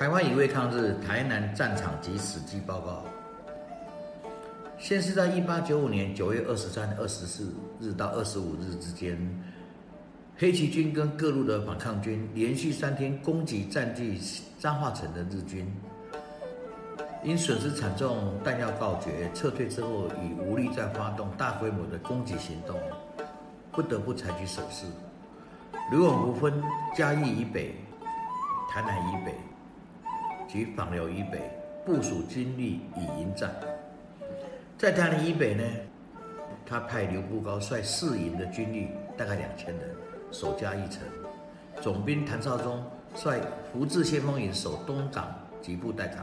台湾乙未抗日台南战场及史迹报告。先是在一八九五年九月二十三、二十四日到二十五日之间，黑旗军跟各路的反抗军连续三天攻击占据彰化城的日军，因损失惨重、弹药告绝，撤退之后已无力再发动大规模的攻击行动，不得不采取守势。刘永福分嘉义以北、台南以北及访辽以北部署军力以迎战。在台南以北呢，他派刘步高率四营的军力，大概两千人，守嘉义城；总兵谭绍宗率福至先锋营守东港及布袋港，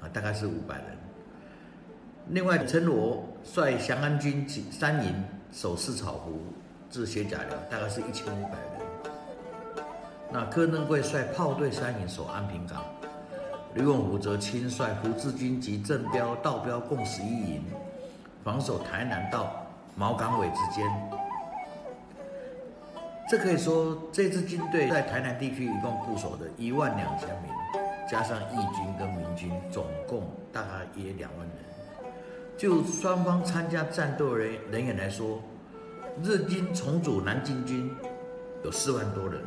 啊，大概是五百人。另外，陈罗率降安军三营守四草湖至薛甲寮，大概是一千五百人。那柯登贵率炮队三营守安平港，刘永福则亲率胡志军及正标、道标共十一营。防守台南到毛港尾之间，这可以说这支军队在台南地区一共部署的一万两千名，加上义军跟民军，总共大概约两万人。就双方参加战斗人人员来说，日军重组南京军有四万多人，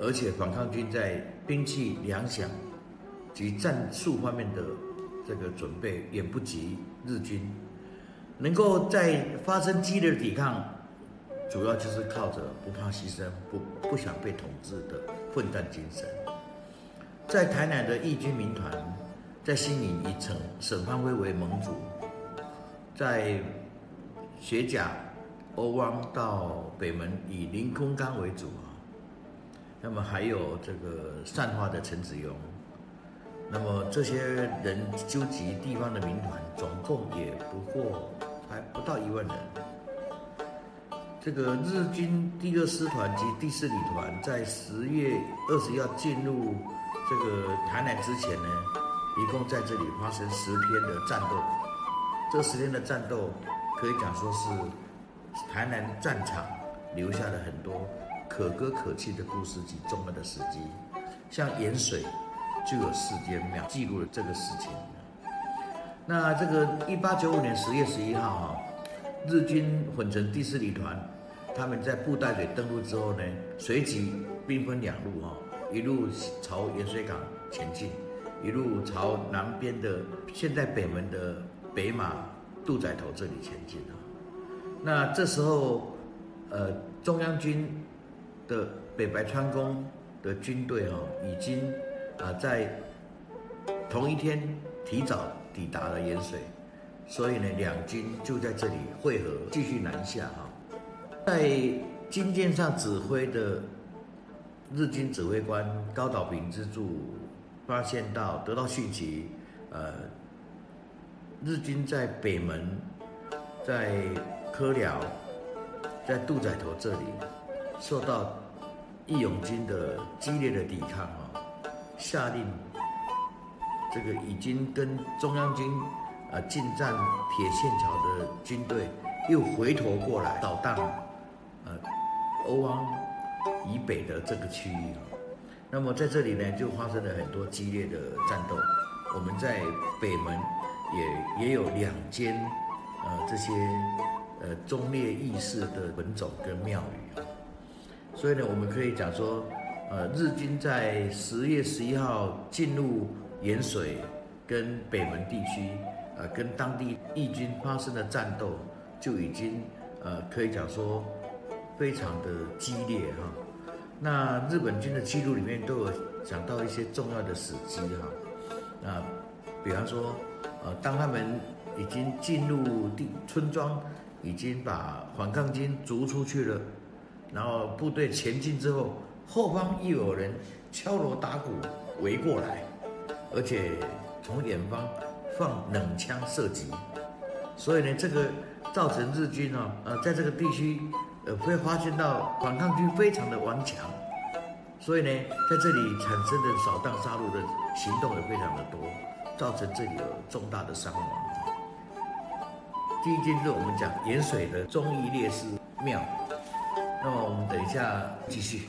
而且反抗军在兵器、粮饷及战术方面的这个准备远不及日军。能够在发生激烈的抵抗，主要就是靠着不怕牺牲、不不想被统治的奋战精神。在台南的义军民团，在新营以省沈方辉为盟主，在学甲、欧汪到北门以林空刚为主啊。那么还有这个善化的陈子庸。那么这些人纠集地方的民团，总共也不过还不到一万人。这个日军第二师团及第四旅团在十月二十要进入这个台南之前呢，一共在这里发生十天的战斗。这十天的战斗可以讲说是台南战场留下了很多可歌可泣的故事及重要的史迹，像盐水。就有四间庙记录了这个事情。那这个一八九五年十月十一号哈，日军混成第四旅团，他们在布袋嘴登陆之后呢，随即兵分两路哈，一路朝盐水港前进，一路朝南边的现在北门的北马渡仔头这里前进啊。那这时候，呃，中央军的北白川宫的军队哈，已经。啊，在同一天提早抵达了盐水，所以呢，两军就在这里汇合，继续南下哈。在军舰上指挥的日军指挥官高岛平之助发现到，得到讯息，呃，日军在北门、在科寮、在渡仔头这里受到义勇军的激烈的抵抗啊。下令，这个已经跟中央军啊进占铁线桥的军队又回头过来捣荡，呃，欧汪以北的这个区域。那么在这里呢，就发生了很多激烈的战斗。我们在北门也也有两间呃这些呃忠烈义士的文冢跟庙宇啊。所以呢，我们可以讲说。呃，日军在十月十一号进入盐水跟北门地区，呃，跟当地义军发生的战斗就已经呃，可以讲说非常的激烈哈。那日本军的记录里面都有讲到一些重要的史迹哈。那比方说，呃，当他们已经进入地村庄，已经把反抗军逐出去了，然后部队前进之后。后方又有人敲锣打鼓围过来，而且从远方放冷枪射击，所以呢，这个造成日军呢，呃，在这个地区，呃，会发现到反抗军非常的顽强，所以呢，在这里产生的扫荡杀戮的行动也非常的多，造成这里有重大的伤亡。第一件事我们讲盐水的忠义烈士庙，那么我们等一下继续。